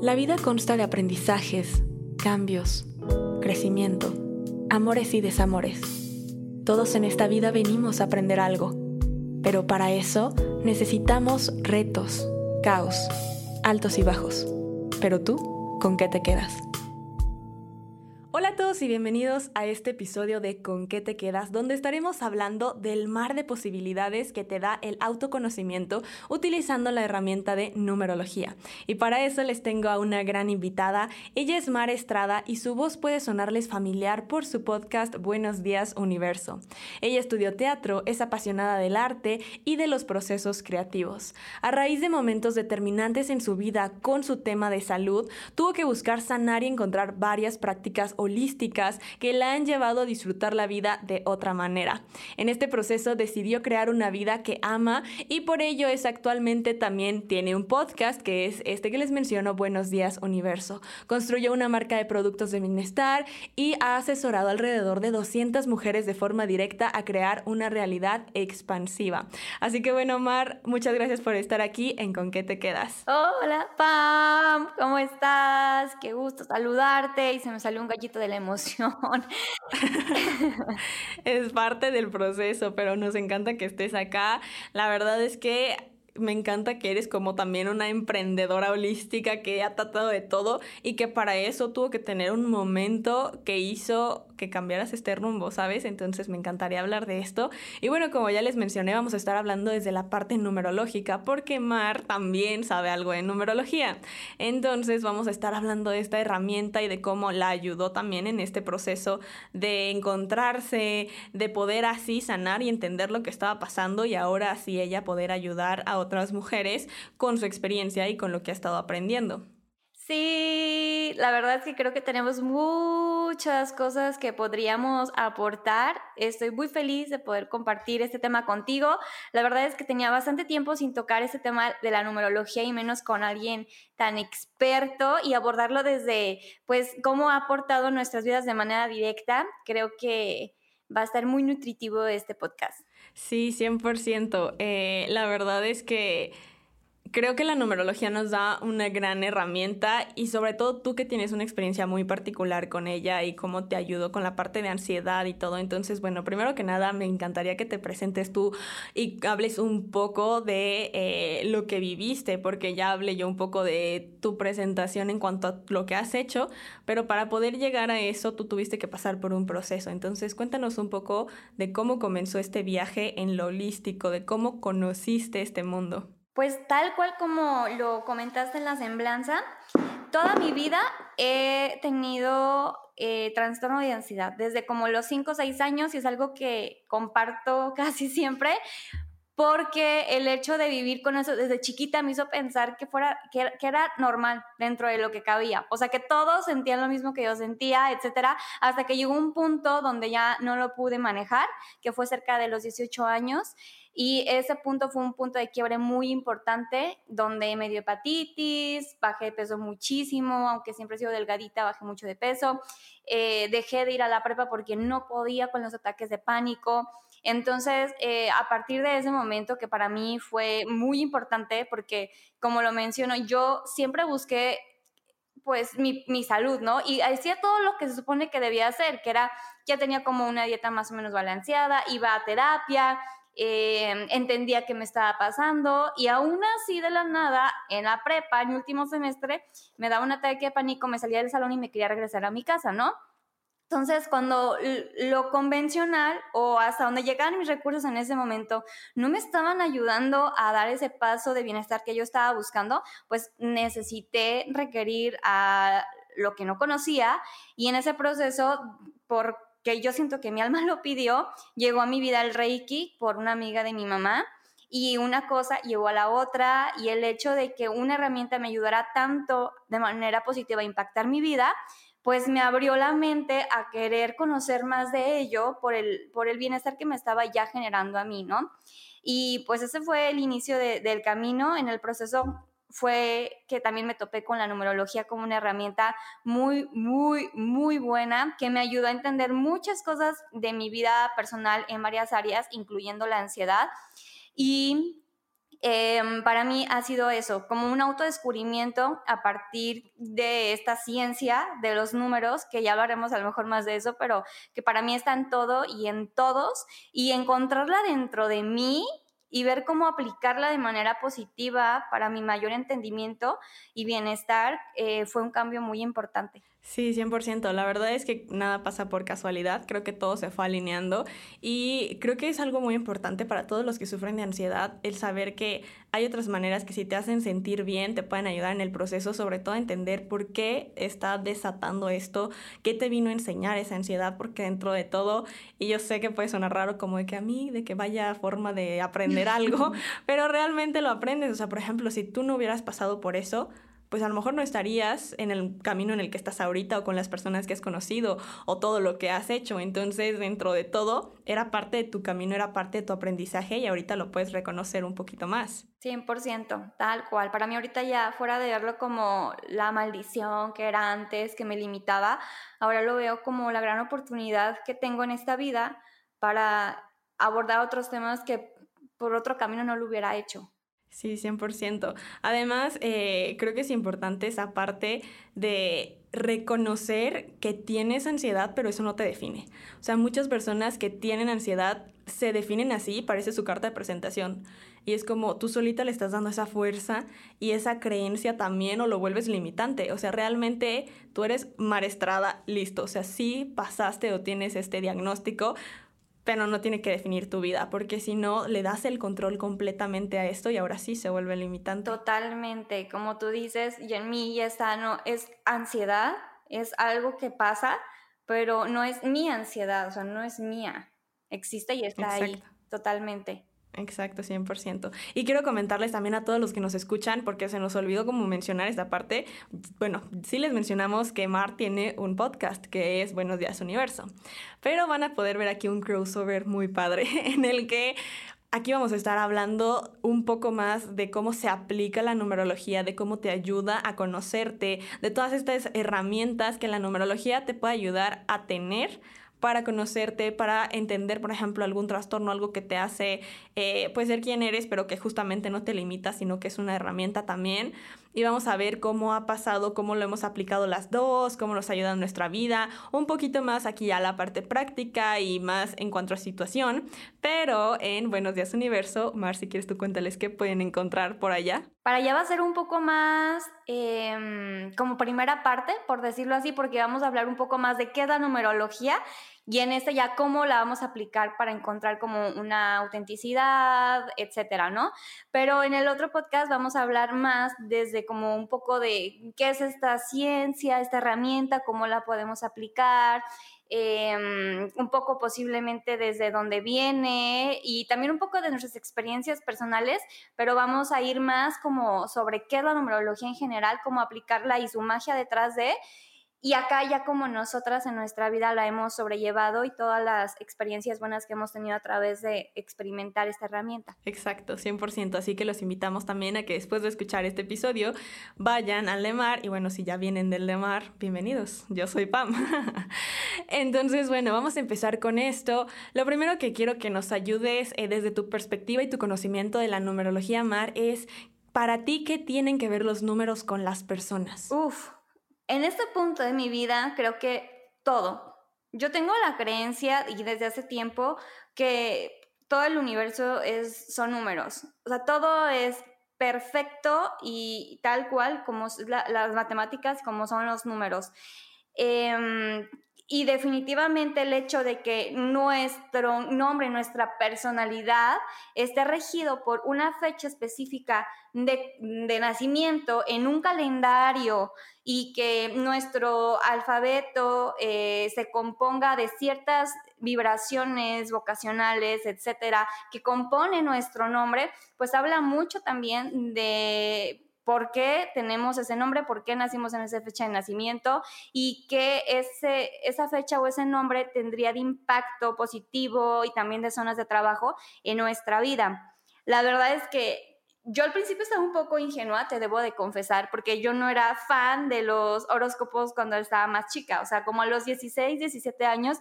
La vida consta de aprendizajes, cambios, crecimiento, amores y desamores. Todos en esta vida venimos a aprender algo, pero para eso necesitamos retos, caos, altos y bajos. Pero tú, ¿con qué te quedas? Hola a todos y bienvenidos a este episodio de Con qué te quedas, donde estaremos hablando del mar de posibilidades que te da el autoconocimiento utilizando la herramienta de numerología. Y para eso les tengo a una gran invitada. Ella es Mar Estrada y su voz puede sonarles familiar por su podcast Buenos días Universo. Ella estudió teatro, es apasionada del arte y de los procesos creativos. A raíz de momentos determinantes en su vida con su tema de salud, tuvo que buscar sanar y encontrar varias prácticas holísticas que la han llevado a disfrutar la vida de otra manera. En este proceso decidió crear una vida que ama y por ello es actualmente también tiene un podcast que es este que les menciono, Buenos Días Universo. Construyó una marca de productos de bienestar y ha asesorado alrededor de 200 mujeres de forma directa a crear una realidad expansiva. Así que bueno, Mar, muchas gracias por estar aquí en Con qué te quedas. Hola, Pam, ¿cómo estás? Qué gusto saludarte y se me salió un gallito de la emoción. es parte del proceso, pero nos encanta que estés acá. La verdad es que me encanta que eres como también una emprendedora holística que ha tratado de todo y que para eso tuvo que tener un momento que hizo que cambiaras este rumbo, ¿sabes? Entonces me encantaría hablar de esto. Y bueno, como ya les mencioné, vamos a estar hablando desde la parte numerológica, porque Mar también sabe algo de numerología. Entonces vamos a estar hablando de esta herramienta y de cómo la ayudó también en este proceso de encontrarse, de poder así sanar y entender lo que estaba pasando y ahora así ella poder ayudar a otras mujeres con su experiencia y con lo que ha estado aprendiendo. Sí, la verdad es que creo que tenemos muchas cosas que podríamos aportar. Estoy muy feliz de poder compartir este tema contigo. La verdad es que tenía bastante tiempo sin tocar este tema de la numerología y menos con alguien tan experto y abordarlo desde, pues, cómo ha aportado nuestras vidas de manera directa. Creo que va a estar muy nutritivo este podcast. Sí, 100%. Eh, la verdad es que creo que la numerología nos da una gran herramienta y sobre todo tú que tienes una experiencia muy particular con ella y cómo te ayudó con la parte de ansiedad y todo. Entonces, bueno, primero que nada me encantaría que te presentes tú y hables un poco de eh, lo que viviste, porque ya hablé yo un poco de tu presentación en cuanto a lo que has hecho, pero para poder llegar a eso tú tuviste que pasar por un proceso. Entonces, cuéntanos un poco de cómo comenzó este viaje en lo holístico, de cómo conociste este mundo. Pues tal cual como lo comentaste en la semblanza, toda mi vida he tenido eh, trastorno de ansiedad, desde como los 5 o 6 años y es algo que comparto casi siempre porque el hecho de vivir con eso desde chiquita me hizo pensar que, fuera, que, era normal dentro de lo que cabía. O sea, que todos sentían lo mismo que yo sentía, etcétera, hasta que llegó un punto donde ya no lo pude manejar, que fue cerca de los 18 años. Y ese punto fue un punto de quiebre muy importante, donde me dio hepatitis, bajé de peso muchísimo, aunque siempre he sido delgadita, bajé mucho de peso. Eh, dejé de ir a la prepa porque no podía con los ataques de pánico. Entonces, eh, a partir de ese momento que para mí fue muy importante, porque como lo menciono, yo siempre busqué pues mi, salud, ¿no? Y hacía todo lo que se supone que debía hacer, que era, ya tenía como una dieta más o menos balanceada, iba a terapia, eh, entendía qué me estaba pasando y aún así de la nada, en la prepa, en último semestre, me daba un ataque de pánico, me salía del salón y me quería regresar a mi casa, ¿no? Entonces, cuando lo convencional o hasta donde llegaban mis recursos en ese momento no me estaban ayudando a dar ese paso de bienestar que yo estaba buscando, pues necesité requerir a lo que no conocía y en ese proceso, porque yo siento que mi alma lo pidió, llegó a mi vida el Reiki por una amiga de mi mamá y una cosa llevó a la otra y el hecho de que una herramienta me ayudara tanto de manera positiva a impactar mi vida, pues me abrió la mente a querer conocer más de ello por el, por el bienestar que me estaba ya generando a mí, ¿no? Y pues ese fue el inicio del camino. En el proceso fue que también me topé con la numerología como una herramienta muy, muy, muy buena que me ayudó a entender muchas cosas de mi vida personal en varias áreas, incluyendo la ansiedad. Y Em, para mí ha sido eso, como un autodescubrimiento a partir de esta ciencia de los números, que ya hablaremos a lo mejor más de eso, pero que para mí está en todo y en todos, y encontrarla dentro de mí y ver cómo aplicarla de manera positiva para mi mayor entendimiento y bienestar eh, fue un cambio muy importante. Sí, 100%. La verdad es que nada pasa por casualidad. Creo que todo se fue alineando y creo que es algo muy importante para todos los que sufren de ansiedad el saber que hay otras maneras que si te hacen sentir bien te pueden ayudar en el proceso, sobre todo a entender por qué está desatando esto, qué te vino a enseñar esa ansiedad, porque dentro de todo, y yo sé que puede sonar raro como de que a mí, de que vaya forma de aprender algo, pero realmente lo aprendes. O sea, por ejemplo, si tú no hubieras pasado por eso, pues a lo mejor no estarías en el camino en el que estás ahorita o con las personas que has conocido o todo lo que has hecho. Entonces, dentro de todo, era parte de tu camino, era parte de tu aprendizaje y ahorita lo puedes reconocer un poquito más. 100%, tal cual. Para mí ahorita ya fuera de verlo como la maldición que era antes, que me limitaba, ahora lo veo como la gran oportunidad que tengo en esta vida para abordar otros temas que por otro camino no lo hubiera hecho. Sí, 100%. Además, eh, creo que es importante esa parte de reconocer que tienes ansiedad, pero eso no te define. O sea, muchas personas que tienen ansiedad se definen así, parece su carta de presentación. Y es como tú solita le estás dando esa fuerza y esa creencia también o lo vuelves limitante. O sea, realmente tú eres maestrada, listo. O sea, sí pasaste o tienes este diagnóstico, pero no tiene que definir tu vida, porque si no, le das el control completamente a esto y ahora sí se vuelve limitante. Totalmente, como tú dices, y en mí ya está, no, es ansiedad, es algo que pasa, pero no es mi ansiedad, o sea, no es mía, existe y está ahí, totalmente. Exacto, 100%. Y quiero comentarles también a todos los que nos escuchan, porque se nos olvidó como mencionar esta parte. Bueno, sí les mencionamos que Mar tiene un podcast que es Buenos Días Universo, pero van a poder ver aquí un crossover muy padre en el que aquí vamos a estar hablando un poco más de cómo se aplica la numerología, de cómo te ayuda a conocerte, de todas estas herramientas que la numerología te puede ayudar a tener para conocerte, para entender, por ejemplo, algún trastorno, algo que te hace eh, pues ser quien eres, pero que justamente no te limita, sino que es una herramienta también. Y vamos a ver cómo ha pasado, cómo lo hemos aplicado las dos, cómo nos ayuda en nuestra vida, un poquito más aquí ya la parte práctica y más en cuanto a situación. Pero en Buenos Días Universo, Mar, si quieres tú cuéntales qué pueden encontrar por allá. Para allá va a ser un poco más em, como primera parte, por decirlo así, porque vamos a hablar un poco más de qué es la numerología y en este ya cómo la vamos a aplicar para encontrar como una autenticidad, etcétera, ¿no? Pero en el otro podcast vamos a hablar más desde como un poco de qué es esta ciencia, esta herramienta, cómo la podemos aplicar, em, un poco posiblemente desde dónde viene y también un poco de nuestras experiencias personales, pero vamos a ir más como sobre qué es la numerología en general, cómo aplicarla y su magia detrás de y acá ya como nosotras en nuestra vida la hemos sobrellevado y todas las experiencias buenas que hemos tenido a través de experimentar esta herramienta. Exacto, 100%. Así que los invitamos también a que después de escuchar este episodio vayan al Lemar y bueno, si ya vienen del Lemar, bienvenidos. Yo soy Pam. Entonces, bueno, vamos a empezar con esto. Lo primero que quiero que nos ayudes eh, desde tu perspectiva y tu conocimiento de la numerología Mar es para ti qué tienen que ver los números con las personas. Uf, en este punto de mi vida creo que todo. Yo tengo la creencia y desde hace tiempo que todo el universo es, son números. O sea, todo es perfecto y tal cual como las matemáticas, como son los números. Em, y definitivamente el hecho de que nuestro nombre, nuestra personalidad esté regido por una fecha específica de, nacimiento en un calendario y que nuestro alfabeto eh, se componga de ciertas vibraciones vocacionales, etcétera, que compone nuestro nombre, pues habla mucho también de por qué tenemos ese nombre, por qué nacimos en esa fecha de nacimiento y qué ese, esa fecha o ese nombre tendría de impacto positivo y también de zonas de trabajo en nuestra vida. La verdad es que yo al principio estaba un poco ingenua, te debo de confesar, porque yo no era fan de los horóscopos cuando estaba más chica, o sea, como a los 16, 17 años,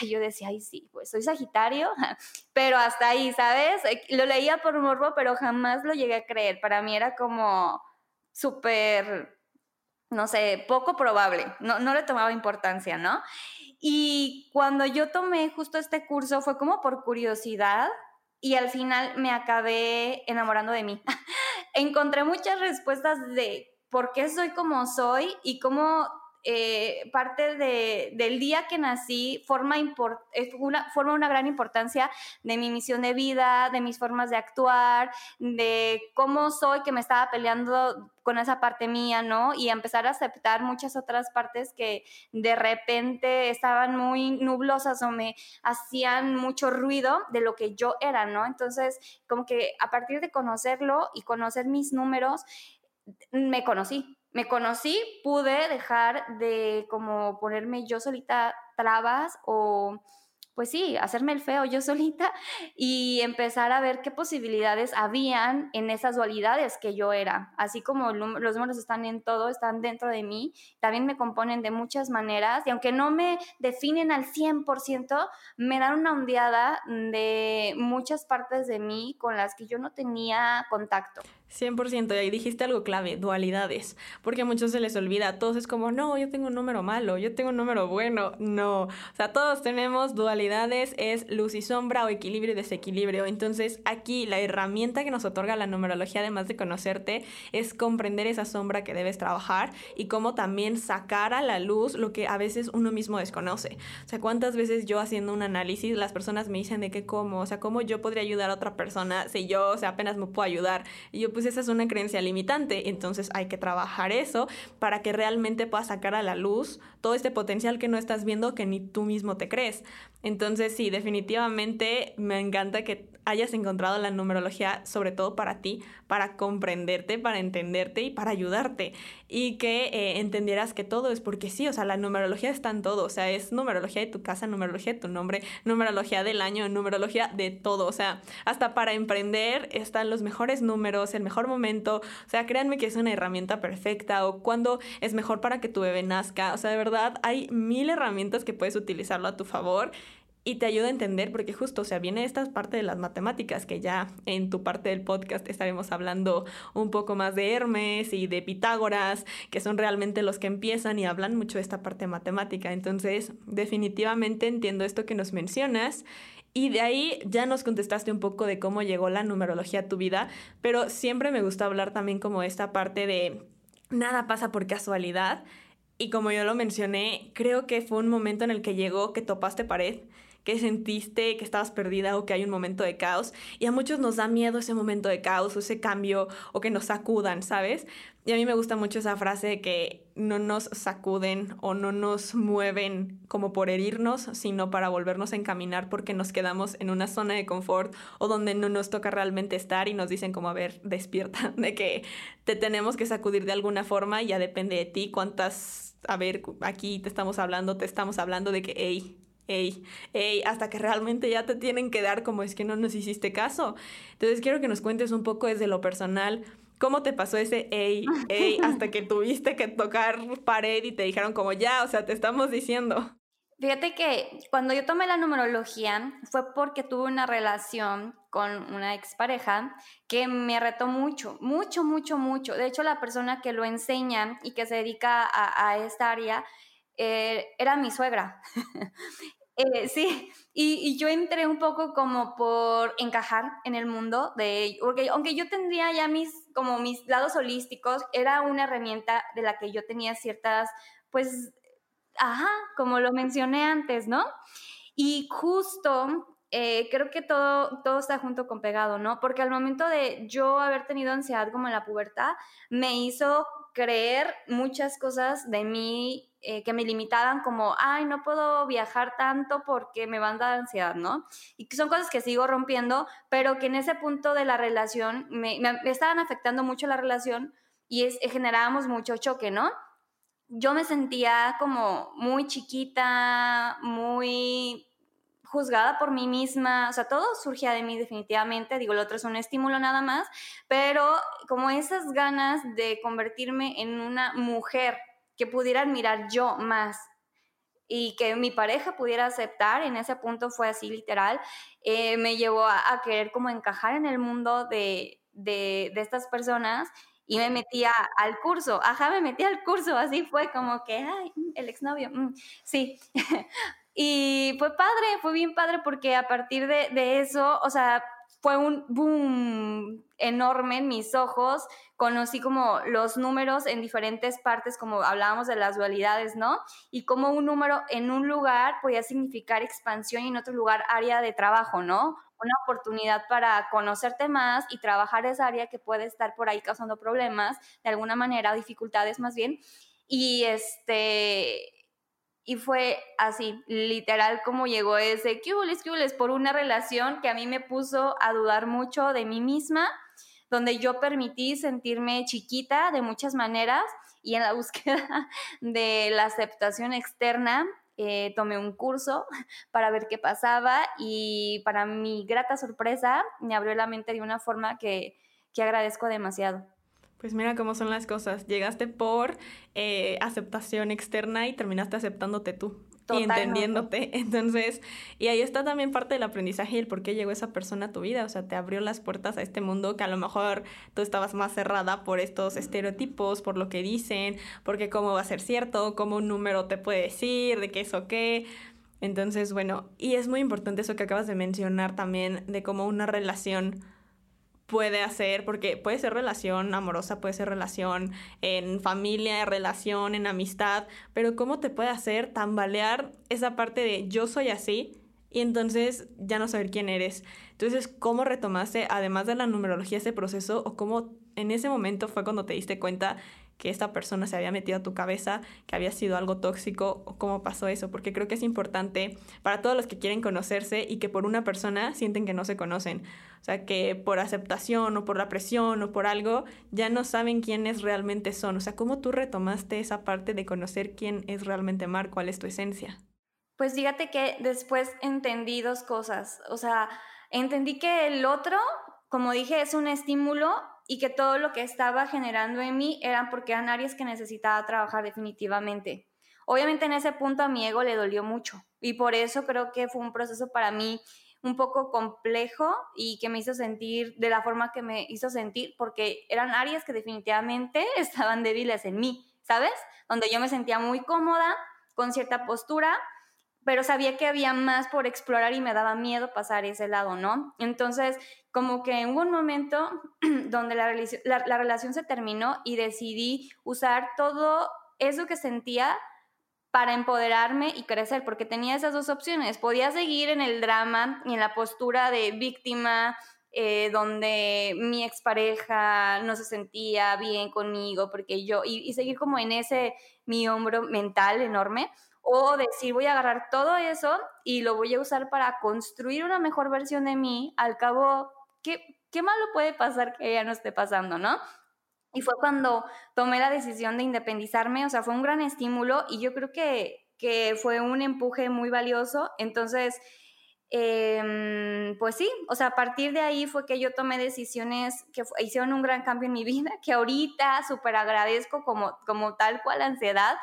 ay, yo decía, ay, sí, pues soy Sagitario, pero hasta ahí, ¿sabes? Lo leía por morbo, pero jamás lo llegué a creer. Para mí era como súper, no sé, poco probable, no, no le tomaba importancia, ¿no? Y cuando yo tomé justo este curso fue como por curiosidad, y al final me acabé enamorando de mí. Encontré muchas respuestas de por qué soy como soy y cómo eh, parte de, del día que nací forma, una, forma una gran importancia de mi misión de vida, de mis formas de actuar, de cómo soy que me estaba peleando con esa parte mía, ¿no? Y empezar a aceptar muchas otras partes que de repente estaban muy nublosas o me hacían mucho ruido de lo que yo era, ¿no? Entonces, como que a partir de conocerlo y conocer mis números, me conocí, me conocí, pude dejar de como ponerme yo solita trabas o pues sí, hacerme el feo yo solita y empezar a ver qué posibilidades habían en esas dualidades que yo era. Así como los números están en todo, están dentro de mí, también me componen de muchas maneras y aunque no me definen al 100%, me dan una ondeada de muchas partes de mí con las que yo no tenía contacto. 100%, y ahí dijiste algo clave, dualidades, porque a muchos se les olvida, todos es como, no, yo tengo un número malo, yo tengo un número bueno, no, o sea, todos tenemos dualidades, es luz y sombra o equilibrio y desequilibrio, entonces aquí la herramienta que nos otorga la numerología, además de conocerte, es comprender esa sombra que debes trabajar y cómo también sacar a la luz lo que a veces uno mismo desconoce, o sea, cuántas veces yo haciendo un análisis, las personas me dicen de que cómo, o sea, cómo yo podría ayudar a otra persona si yo, o sea, apenas me puedo ayudar, y yo pues esa es una creencia limitante. Entonces hay que trabajar eso para que realmente puedas sacar a la luz todo este potencial que no estás viendo que ni tú mismo te crees. Entonces sí, definitivamente me encanta que hayas encontrado la numerología sobre todo para ti, para comprenderte, para entenderte y para ayudarte. Y que eh, entendieras que todo es porque sí, o sea, la numerología está en todo, o sea, es numerología de tu casa, numerología de tu nombre, numerología del año, numerología de todo, o sea, hasta para emprender están los mejores números, el mejor momento, o sea, créanme que es una herramienta perfecta o cuando es mejor para que tu bebé nazca, o sea, de verdad hay mil herramientas que puedes utilizarlo a tu favor y te ayuda a entender, porque justo, o sea, viene esta parte de las matemáticas, que ya en tu parte del podcast estaremos hablando un poco más de Hermes y de Pitágoras, que son realmente los que empiezan y hablan mucho de esta parte matemática. Entonces, definitivamente entiendo esto que nos mencionas. Y de ahí ya nos contestaste un poco de cómo llegó la numerología a tu vida, pero siempre me gusta hablar también como esta parte de nada pasa por casualidad. Y como yo lo mencioné, creo que fue un momento en el que llegó que topaste pared que sentiste que estabas perdida o que hay un momento de caos. Y a muchos nos da miedo ese momento de caos o ese cambio o que nos sacudan, ¿sabes? Y a mí me gusta mucho esa frase de que no nos sacuden o no nos mueven como por herirnos, sino para volvernos a encaminar porque nos quedamos en una zona de confort o donde no nos toca realmente estar y nos dicen como, a ver, despierta, de que te tenemos que sacudir de alguna forma y ya depende de ti cuántas, a ver, aquí te estamos hablando, te estamos hablando de que, hey, Ey, ey, hasta que realmente ya te tienen que dar como es que no nos hiciste caso. Entonces quiero que nos cuentes un poco desde lo personal, ¿cómo te pasó ese ey, ey, hasta que tuviste que tocar pared y te dijeron como ya, o sea, te estamos diciendo? Fíjate que cuando yo tomé la numerología fue porque tuve una relación con una expareja que me retó mucho, mucho, mucho, mucho. De hecho, la persona que lo enseña y que se dedica a, a esta área eh, era mi suegra. Eh, sí, y, yo entré un poco como por encajar en el mundo de porque aunque yo tendría ya mis como mis lados holísticos, era una herramienta de la que yo tenía ciertas, pues, ajá, como lo mencioné antes, ¿no? Y justo eh, creo que todo, todo está junto con pegado, ¿no? Porque al momento de yo haber tenido ansiedad como en la pubertad, me hizo creer muchas cosas de mí eh, que me limitaban como, ay, no puedo viajar tanto porque me van a dar ansiedad, ¿no? Y son cosas que sigo rompiendo, pero que en ese punto de la relación me, estaban afectando mucho la relación y es, generábamos mucho choque, ¿no? Yo me sentía como muy chiquita, muy juzgada por mí misma, o sea, todo surgía de mí definitivamente, digo, lo otro es un estímulo nada más, pero como esas ganas de convertirme en una mujer que pudiera admirar yo más y que mi pareja pudiera aceptar, en ese punto fue así literal, eh, me llevó a, querer como encajar en el mundo de, de, estas personas y me metía al curso, ajá, me metí al curso, así fue como que, ay, mm, el exnovio, mm, sí. y fue padre, fue bien padre porque a partir de, de eso, o sea, fue un boom enorme en mis ojos. Conocí como los números en diferentes partes, como hablábamos de las dualidades, ¿no? Y como un número en un lugar podía significar expansión y en otro lugar área de trabajo, ¿no? Una oportunidad para conocerte más y trabajar esa área que puede estar por ahí causando problemas, de alguna manera, dificultades más bien. Y este, y fue así, literal, como llegó ese cules, cules, por una relación que a mí me puso a dudar mucho de mí misma, donde yo permití sentirme chiquita de muchas maneras y en la búsqueda de la aceptación externa eh, tomé un curso para ver qué pasaba y para mi grata sorpresa me abrió la mente de una forma que, que agradezco demasiado. Pues mira cómo son las cosas. Llegaste por eh, aceptación externa y terminaste aceptándote tú. Y entendiéndote. Entonces, y ahí está también parte del aprendizaje y el por qué llegó esa persona a tu vida. O sea, te abrió las puertas a este mundo que a lo mejor tú estabas más cerrada por estos estereotipos, por lo que dicen, porque cómo va a ser cierto, cómo un número te puede decir, de qué es o qué. Entonces, bueno, y es muy importante eso que acabas de mencionar también, de cómo una relación puede hacer, porque puede ser relación amorosa, puede ser relación en familia, relación en amistad, pero cómo te puede hacer tambalear esa parte de yo soy así y entonces ya no saber quién eres. Entonces, ¿cómo retomaste, además de la numerología, ese proceso o cómo en ese momento fue cuando te diste cuenta que esta persona se había metido a tu cabeza, que había sido algo tóxico o cómo pasó eso, porque creo que es importante para todos los que quieren conocerse y que por una persona sienten que no se conocen. O sea, que por aceptación o por la presión o por algo ya no saben quiénes realmente son. O sea, ¿cómo tú retomaste esa parte de conocer quién es realmente Mar, cuál es tu esencia? Pues fíjate que después entendí dos cosas. O sea, entendí que el otro, como dije, es un estímulo y que todo lo que estaba generando en mí eran porque eran áreas que necesitaba trabajar definitivamente. Obviamente en ese punto a mi ego le dolió mucho y por eso creo que fue un proceso para mí un poco complejo y que me hizo sentir de la forma que me hizo sentir porque eran áreas que definitivamente estaban débiles en mí, ¿sabes? Donde yo me sentía muy cómoda con cierta postura, pero sabía que había más por explorar y me daba miedo pasar ese lado, ¿no? Entonces, como que hubo un momento donde la, la, relación se terminó y decidí usar todo eso que sentía para empoderarme y crecer, porque tenía esas dos opciones. Podía seguir en el drama y en la postura de víctima, eh, donde mi expareja no se sentía bien conmigo, porque yo, y, y seguir como en ese mi hombro mental enorme, o decir, voy a agarrar todo eso y lo voy a usar para construir una mejor versión de mí. Al cabo, ¿qué, qué malo puede pasar que ella no esté pasando, no? Y fue cuando tomé la decisión de independizarme, o sea, fue un gran estímulo y yo creo que, que fue un empuje muy valioso. Entonces, em, pues sí, o sea, a partir de ahí fue que yo tomé decisiones que hicieron un gran cambio en mi vida, que ahorita súper agradezco como, como tal cual ansiedad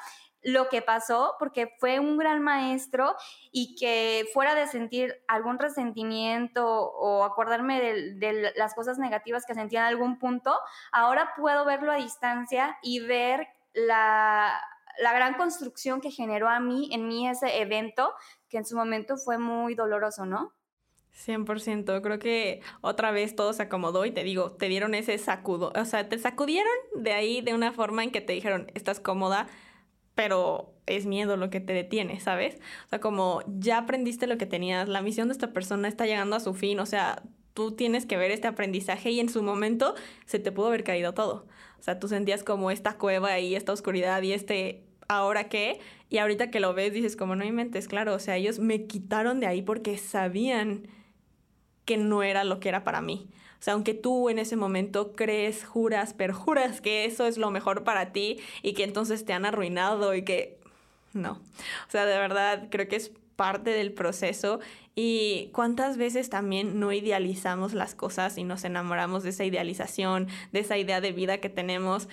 lo que pasó, porque fue un gran maestro y que fuera de sentir algún resentimiento o acordarme de, las cosas negativas que sentía en algún punto, ahora puedo verlo a distancia y ver la, la gran construcción que generó a mí, en mí ese evento, que en su momento fue muy doloroso, ¿no? 100%, creo que otra vez todo se acomodó y te digo, te dieron ese sacudo, o sea, te sacudieron de ahí de una forma en que te dijeron, estás cómoda, pero es miedo lo que te detiene, ¿sabes? O sea, como ya aprendiste lo que tenías, la misión de esta persona está llegando a su fin, o sea, tú tienes que ver este aprendizaje y en su momento se te pudo haber caído todo. O sea, tú sentías como esta cueva y esta oscuridad y este ahora qué, y ahorita que lo ves dices como no mentes, claro, o sea, ellos me quitaron de ahí porque sabían que no era lo que era para mí. O sea, aunque tú en ese momento crees, juras, perjuras que eso es lo mejor para ti y que entonces te han arruinado y que no. O sea, de verdad creo que es parte del proceso y cuántas veces también no idealizamos las cosas y nos enamoramos de esa idealización, de esa idea de vida que tenemos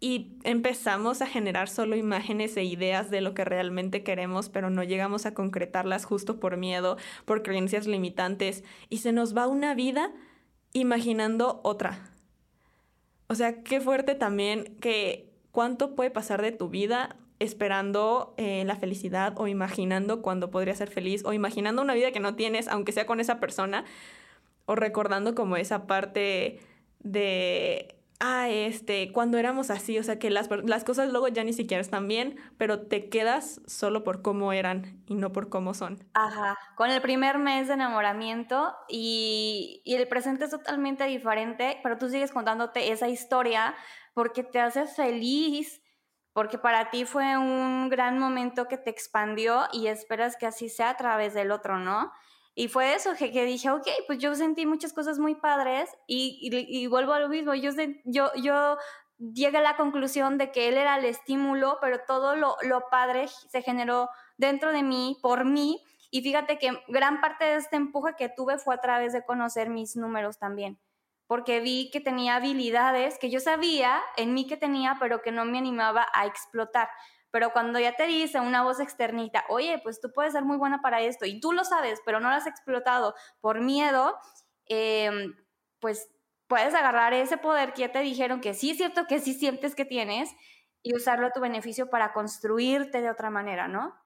y empezamos a generar solo imágenes e ideas de lo que realmente queremos, pero no llegamos a concretarlas justo por miedo, por creencias limitantes y se nos va una vida imaginando otra. O sea, qué fuerte también que cuánto puede pasar de tu vida esperando eh, la felicidad o imaginando cuando podría ser feliz o imaginando una vida que no tienes, aunque sea con esa persona, o recordando como esa parte de, ah, este, cuando éramos así, o sea, que las, las cosas luego ya ni siquiera están bien, pero te quedas solo por cómo eran y no por cómo son. Ajá, con el primer mes de enamoramiento y, y el presente es totalmente diferente, pero tú sigues contándote esa historia porque te hace feliz porque para ti fue un gran momento que te expandió y esperas que así sea a través del otro, ¿no? Y fue eso que, dije, ok, pues yo sentí muchas cosas muy padres y, vuelvo a lo mismo, yo, yo, yo llegué a la conclusión de que él era el estímulo, pero todo lo, lo padre se generó dentro de mí, por mí, y fíjate que gran parte de este empuje que tuve fue a través de conocer mis números también porque vi que tenía habilidades que yo sabía en mí que tenía, pero que no me animaba a explotar. Pero cuando ya te dice una voz externita, oye, pues tú puedes ser muy buena para esto y tú lo sabes, pero no lo has explotado por miedo, em, pues puedes agarrar ese poder que ya te dijeron que sí es cierto que sí sientes que tienes y usarlo a tu beneficio para construirte de otra manera, ¿no?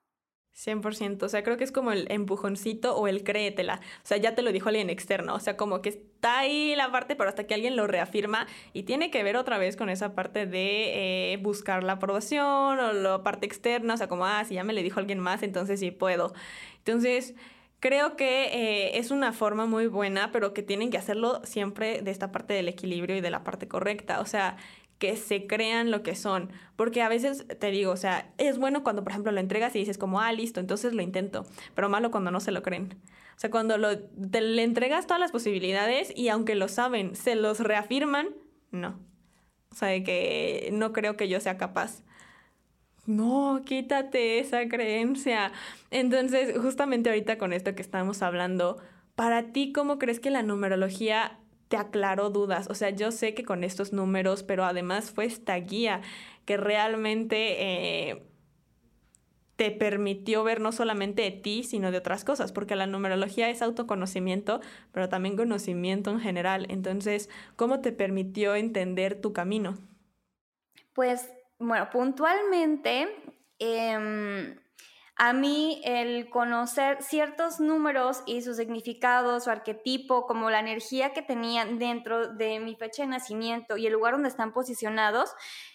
100%, o sea, creo que es como el empujoncito o el créetela, o sea, ya te lo dijo alguien externo, o sea, como que está ahí la parte, pero hasta que alguien lo reafirma y tiene que ver otra vez con esa parte de eh, buscar la aprobación o la parte externa, o sea, como, ah, si ya me le dijo alguien más, entonces sí puedo. Entonces, creo que eh, es una forma muy buena, pero que tienen que hacerlo siempre de esta parte del equilibrio y de la parte correcta, o sea, que se crean lo que son. Porque a veces te digo, o sea, es bueno cuando, por ejemplo, lo entregas y dices como, ah, listo, entonces lo intento, pero malo cuando no se lo creen. O sea, cuando lo, te, le entregas todas las posibilidades y aunque lo saben, se los reafirman, no. O sea, de que no creo que yo sea capaz. No, quítate esa creencia. Entonces, justamente ahorita con esto que estamos hablando, para ti, ¿cómo crees que la numerología te aclaró dudas. O sea, yo sé que con estos números, pero además fue esta guía que realmente eh, te permitió ver no solamente de ti, sino de otras cosas, porque la numerología es autoconocimiento, pero también conocimiento en general. Entonces, ¿cómo te permitió entender tu camino? Pues, bueno, puntualmente... Em, a mí el conocer ciertos números y su significado, su arquetipo, como la energía que tenían dentro de mi fecha de nacimiento y el lugar donde están posicionados,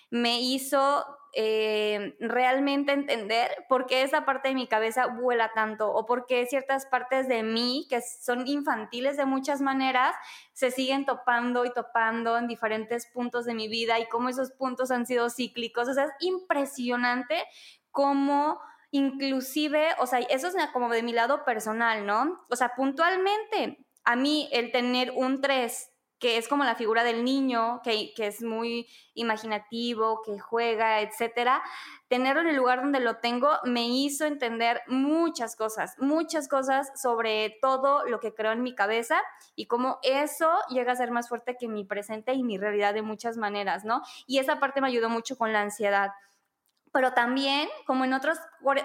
me hizo eh, realmente entender por qué esa parte de mi cabeza vuela tanto o por qué ciertas partes de mí, que son infantiles de muchas maneras, se siguen topando y topando en diferentes puntos de mi vida y cómo esos puntos han sido cíclicos. O sea, es impresionante cómo inclusive, o sea, eso es como de mi lado personal, ¿no? O sea, puntualmente, a mí el tener un 3, que es como la figura del niño, que, que es muy imaginativo, que juega, etcétera, tenerlo en el lugar donde lo tengo me hizo entender muchas cosas, muchas cosas sobre todo lo que creo en mi cabeza y cómo eso llega a ser más fuerte que mi presente y mi realidad de muchas maneras, ¿no? Y esa parte me ayudó mucho con la ansiedad pero también, como en otras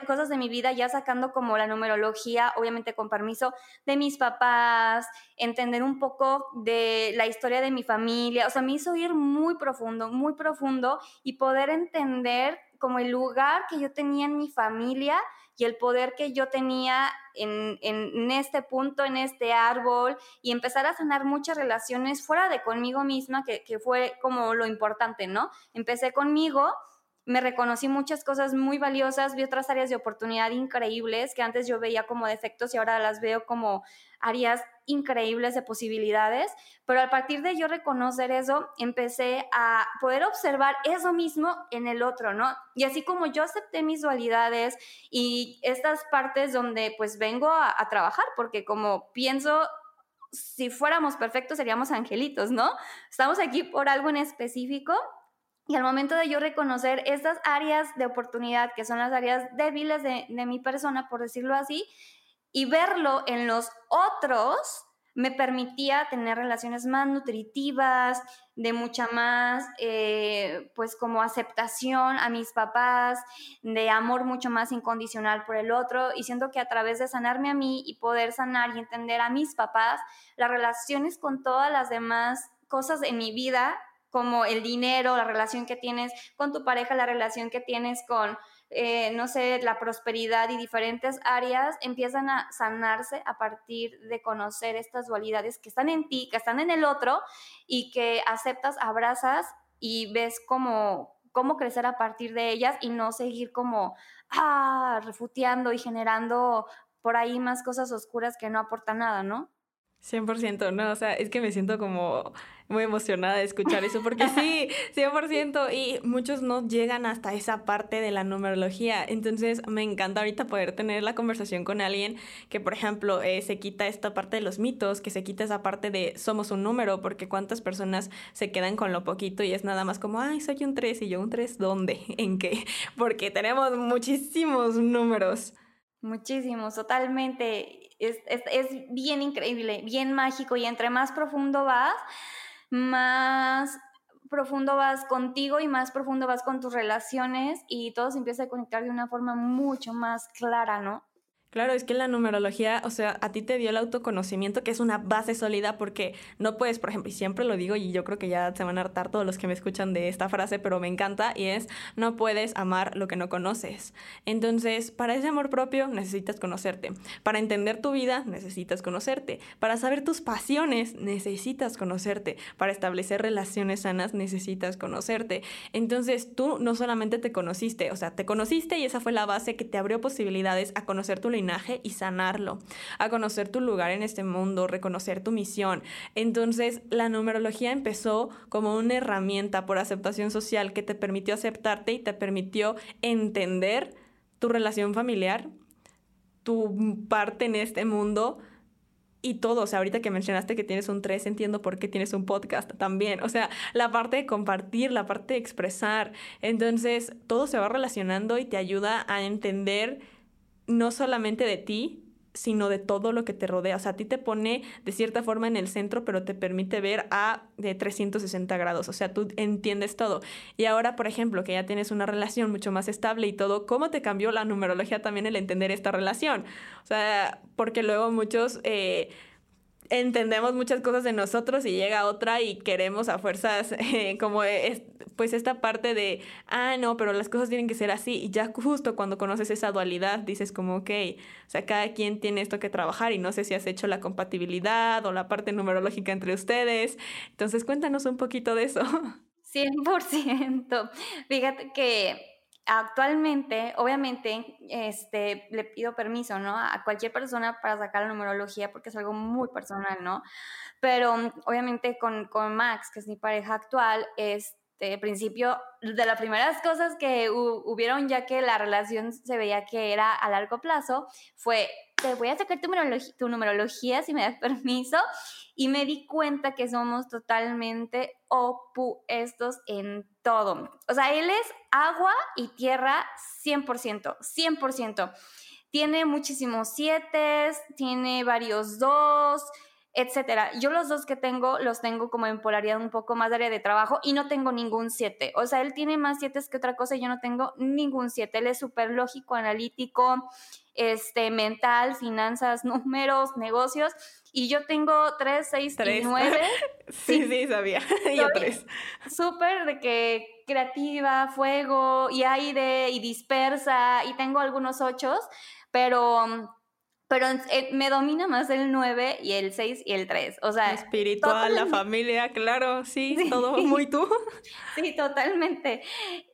cosas de mi vida, ya sacando como la numerología, obviamente con permiso de mis papás, entender un poco de la historia de mi familia, o sea, me hizo ir muy profundo, muy profundo y poder entender como el lugar que yo tenía en mi familia y el poder que yo tenía en, en, este punto, en este árbol, y empezar a sanar muchas relaciones fuera de conmigo misma, que, que fue como lo importante, ¿no? Empecé conmigo me reconocí muchas cosas muy valiosas, vi otras áreas de oportunidad increíbles que antes yo veía como defectos y ahora las veo como áreas increíbles de posibilidades, pero a partir de yo reconocer eso, empecé a poder observar eso mismo en el otro, ¿no? Y así como yo acepté mis dualidades y estas partes donde pues vengo a, a trabajar, porque como pienso si fuéramos perfectos seríamos angelitos, ¿no? Estamos aquí por algo en específico Y al momento de yo reconocer estas áreas de oportunidad, que son las áreas débiles de, mi persona, por decirlo así, y verlo en los otros, me permitía tener relaciones más nutritivas, de mucha más, eh, pues como aceptación a mis papás, de amor mucho más incondicional por el otro, y siento que a través de sanarme a mí y poder sanar y entender a mis papás, las relaciones con todas las demás cosas en mi vida, como el dinero, la relación que tienes con tu pareja, la relación que tienes con eh, no sé, la prosperidad y diferentes áreas empiezan a sanarse a partir de conocer estas dualidades que están en ti, que están en el otro y que aceptas, abrazas y ves cómo, cómo crecer a partir de ellas y no seguir como, ah, refuteando y generando por ahí más cosas oscuras que no aportan nada, ¿no? 100%, no, o sea, es que me siento como muy emocionada de escuchar eso, porque sí, 100%, y muchos no llegan hasta esa parte de la numerología, entonces me encanta ahorita poder tener la conversación con alguien que, por ejemplo, eh, se quita esta parte de los mitos, que se quita esa parte de somos un número, porque cuántas personas se quedan con lo poquito y es nada más como, ay, soy un 3 y yo un 3, ¿dónde? ¿En qué? Porque tenemos muchísimos números. Muchísimos, totalmente. Es, es, es, bien increíble, bien mágico y entre más profundo vas, más profundo vas contigo y más profundo vas con tus relaciones y todo se empieza a conectar de una forma mucho más clara, ¿no? Claro, es que la numerología, o sea, a ti te dio el autoconocimiento, que es una base sólida, porque no puedes, por ejemplo, y siempre lo digo, y yo creo que ya se van a hartar todos los que me escuchan de esta frase, pero me encanta, y es, no puedes amar lo que no conoces. Entonces, para ese amor propio necesitas conocerte. Para entender tu vida necesitas conocerte. Para saber tus pasiones necesitas conocerte. Para establecer relaciones sanas necesitas conocerte. Entonces, tú no solamente te conociste, o sea, te conociste y esa fue la base que te abrió posibilidades a conocer tu y sanarlo, a conocer tu lugar en este mundo, reconocer tu misión. Entonces, la numerología empezó como una herramienta por aceptación social que te permitió aceptarte y te permitió entender tu relación familiar, tu parte en este mundo, y todo, o sea, ahorita que mencionaste que tienes un 3, entiendo por qué tienes un podcast también, o sea, la parte de compartir, la parte de expresar, entonces todo se va relacionando y te ayuda a entender no solamente de ti, sino de todo lo que te rodea. O sea, a ti te pone de cierta forma en el centro, pero te permite ver a de 360 grados. O sea, tú entiendes todo. Y ahora, por ejemplo, que ya tienes una relación mucho más estable y todo, ¿cómo te cambió la numerología también el entender esta relación? O sea, porque luego muchos... Eh, entendemos muchas cosas de nosotros y llega otra y queremos a fuerzas eh, como es, pues esta parte de, ah, no, pero las cosas tienen que ser así y ya justo cuando conoces esa dualidad dices como, ok, o sea, cada quien tiene esto que trabajar y no sé si has hecho la compatibilidad o la parte numerológica entre ustedes. Entonces cuéntanos un poquito de eso. 100%. Fíjate que actualmente, obviamente, este, le pido permiso, ¿no? A cualquier persona para sacar la numerología porque es algo muy personal, ¿no? Pero obviamente con, con Max, que es mi pareja actual, este, principio, de las primeras cosas que hubieron ya que la relación se veía que era a largo plazo, fue, te voy a sacar tu, tu numerología si me das permiso. Y me di cuenta que somos totalmente opuestos en todo. O sea, él es agua y tierra 100%, 100%. Tiene muchísimos siete, tiene varios dos, etcétera. Yo los dos que tengo los tengo como en polaridad un poco más de área de trabajo y no tengo ningún siete. O sea, él tiene más siete que otra cosa y yo no tengo ningún siete. Él es súper lógico, analítico, este, mental, finanzas, números, negocios. Y yo tengo tres, seis y nueve. sí, sí, sabía. yo tres. Súper de que creativa, fuego y aire y dispersa y tengo algunos ochos, pero pero eh, me domina más el 9 y el 6 y el 3. O sea, espiritual, la familia, claro, sí, todo muy tú. Sí, totalmente.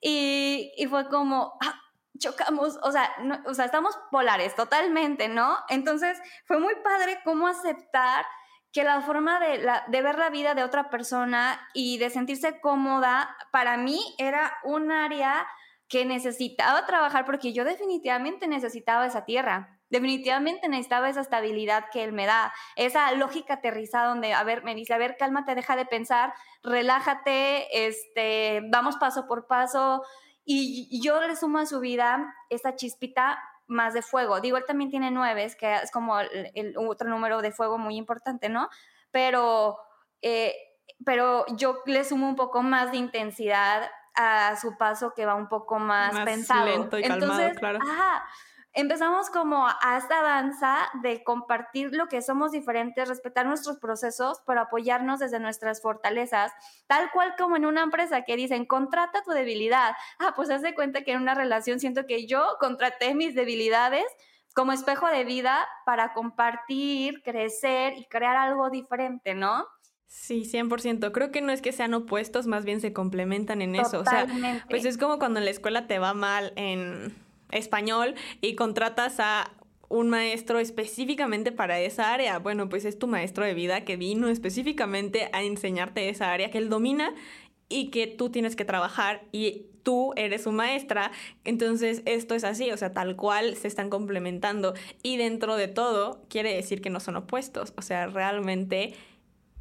Y, y fue como, ah, chocamos, o sea, o sea, estamos polares totalmente, ¿no? Entonces fue muy padre cómo aceptar que la forma de, la, de ver la vida de otra persona y de sentirse cómoda, para mí era un área que necesitaba trabajar porque yo definitivamente necesitaba esa tierra definitivamente necesitaba esa estabilidad que él me da, esa lógica aterrizada donde, a ver, me dice, a ver, cálmate, deja de pensar, relájate, este, vamos paso por paso. Y yo le sumo a su vida esa chispita más de fuego. Digo, él también tiene nueve, que es como el, otro número de fuego muy importante, ¿no? Pero, eh, pero yo le sumo un poco más de intensidad a su paso que va un poco más, pensado. Lento y Entonces, claro. Ajá, empezamos como a esta danza de compartir lo que somos diferentes, respetar nuestros procesos, pero apoyarnos desde nuestras fortalezas, tal cual como en una empresa que dicen, contrata tu debilidad. Ah, pues haz de cuenta que en una relación siento que yo contraté mis debilidades como espejo de vida para compartir, crecer y crear algo diferente, ¿no? Sí, 100%. Creo que no es que sean opuestos, más bien se complementan en eso. O sea, pues es como cuando en la escuela te va mal en español y contratas a un maestro específicamente para esa área. Bueno, pues es tu maestro de vida que vino específicamente a enseñarte esa área que él domina y que tú tienes que trabajar y tú eres su maestra. Entonces esto es así, o sea, tal cual se están complementando y dentro de todo quiere decir que no son opuestos, o sea, realmente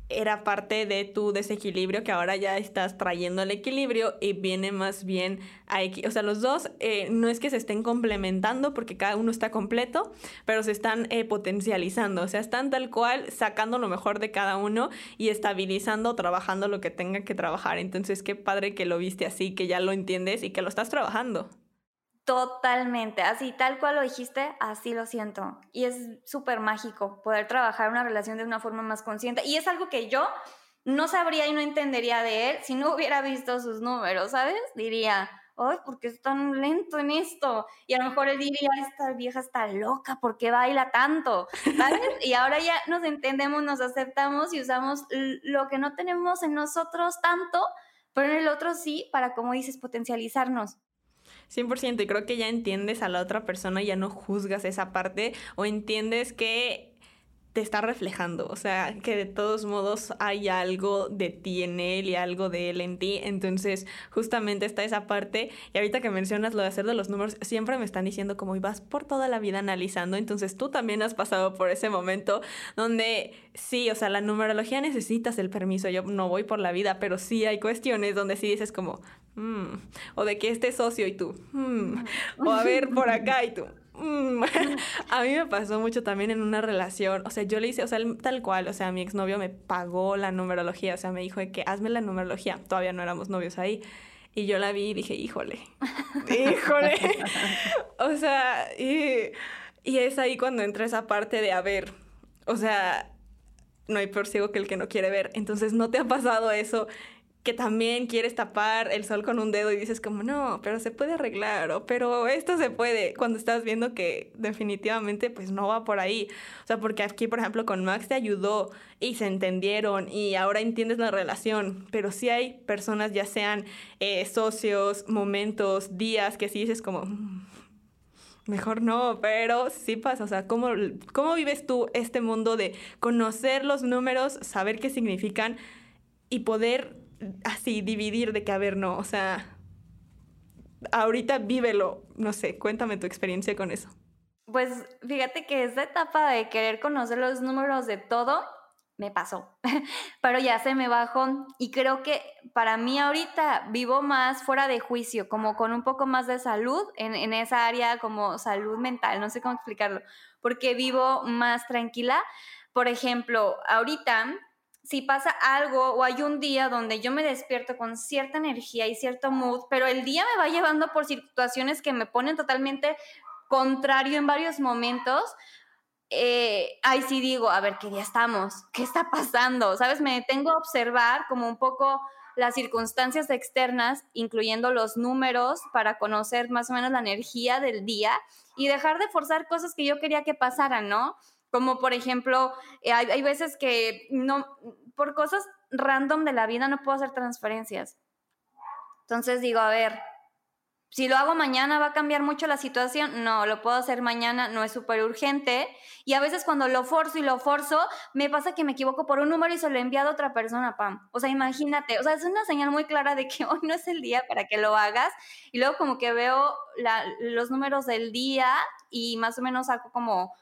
era parte de tu desequilibrio que ahora ya estás trayendo el equilibrio y viene más bien a... O sea, los dos eh, no es que se estén complementando porque cada uno está completo, pero se están eh, potencializando, o sea, están tal cual sacando lo mejor de cada uno y estabilizando, trabajando lo que tenga que trabajar. Entonces, qué padre que lo viste así, que ya lo entiendes y que lo estás trabajando. Totalmente, así tal cual lo dijiste, así lo siento. Y es súper mágico poder trabajar una relación de una forma más consciente. Y es algo que yo no sabría y no entendería de él si no hubiera visto sus números, ¿sabes? Diría, ay, ¿por qué es tan lento en esto? Y a lo mejor él diría, esta vieja está loca, ¿por qué baila tanto? ¿Sabes? Y ahora ya nos entendemos, nos aceptamos y usamos lo que no tenemos en nosotros tanto, pero en el otro sí, para, como dices, potencializarnos. 100% y creo que ya entiendes a la otra persona, ya no juzgas esa parte o entiendes que te está reflejando, o sea, que de todos modos hay algo de ti en él y algo de él en ti, entonces justamente está esa parte. Y ahorita que mencionas lo de hacer de los números, siempre me están diciendo como ibas por toda la vida analizando, entonces tú también has pasado por ese momento donde sí, o sea, la numerología necesitas el permiso, yo no voy por la vida, pero sí hay cuestiones donde sí dices como, mm", o de que este socio y tú, mm", o a ver por acá y tú, Mm, a mí me pasó mucho también en una relación, o sea, yo le hice, o sea, tal cual, o sea, mi exnovio me pagó la numerología, o sea, me dijo que hazme la numerología, todavía no éramos novios ahí, y yo la vi y dije, híjole, híjole, o sea, y, y es ahí cuando entra esa parte de, a ver, o sea, no hay peor ciego que el que no quiere ver, entonces no te ha pasado eso que también quieres tapar el sol con un dedo y dices como, no, pero se puede arreglar, o pero esto se puede, cuando estás viendo que definitivamente pues no va por ahí. O sea, porque aquí, por ejemplo, con Max te ayudó y se entendieron y ahora entiendes la relación, pero sí hay personas, ya sean eh, socios, momentos, días, que sí dices como... Mm, mejor no, pero sí pasa. O sea, ¿cómo, ¿cómo vives tú este mundo de conocer los números, saber qué significan y poder así dividir de que, a ver, no, o sea, ahorita vívelo, no sé, cuéntame tu experiencia con eso. Pues fíjate que esa etapa de querer conocer los números de todo me pasó, pero ya se me bajó y creo que para mí ahorita vivo más fuera de juicio, como con un poco más de salud en, en esa área como salud mental, no sé cómo explicarlo, porque vivo más tranquila. Por ejemplo, ahorita si pasa algo o hay un día donde yo me despierto con cierta energía y cierto mood, pero el día me va llevando por situaciones que me ponen totalmente contrario en varios momentos, eh, ahí sí digo, a ver, ¿qué día estamos? ¿Qué está pasando? ¿Sabes? Me tengo a observar como un poco las circunstancias externas, incluyendo los números, para conocer más o menos la energía del día y dejar de forzar cosas que yo quería que pasaran, ¿no? Como por ejemplo, eh, hay, veces que no, por cosas random de la vida no puedo hacer transferencias. Entonces digo, a ver, si lo hago mañana va a cambiar mucho la situación. No, lo puedo hacer mañana, no es súper urgente. Y a veces cuando lo forzo y lo forzo, me pasa que me equivoco por un número y se lo he enviado a otra persona, Pam. O sea, imagínate, o sea, es una señal muy clara de que hoy no es el día para que lo hagas. Y luego como que veo los números del día y más o menos saco como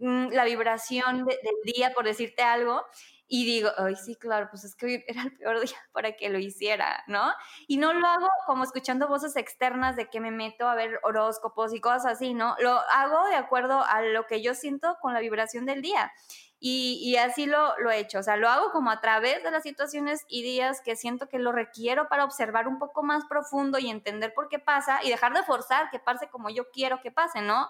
la vibración del día, por decirte algo, y digo, ay, sí, claro, pues es que era el peor día para que lo hiciera, ¿no? Y no lo hago como escuchando voces externas de que me meto a ver horóscopos y cosas así, ¿no? Lo hago de acuerdo a lo que yo siento con la vibración del día. Y, y, así lo, lo he hecho, o sea, lo hago como a través de las situaciones y días que siento que lo requiero para observar un poco más profundo y entender por qué pasa y dejar de forzar que pase como yo quiero que pase, ¿no?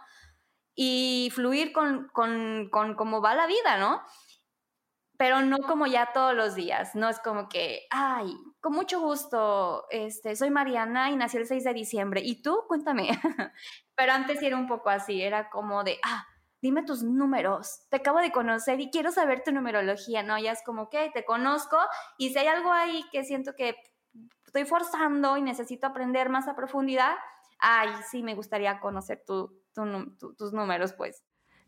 Y fluir con, con, con cómo va la vida, ¿no? pero no como ya todos los días, no es como que, ay, con mucho gusto, este, soy Mariana y nací el 6 de diciembre, ¿y tú? Cuéntame. pero antes era un poco así, era como de, ah, dime tus números, te acabo de conocer y quiero saber tu numerología, ¿no? Ya es como que te conozco y si hay algo ahí que siento que estoy forzando y necesito aprender más a profundidad, ay, sí, me gustaría conocer tu, tus números, pues.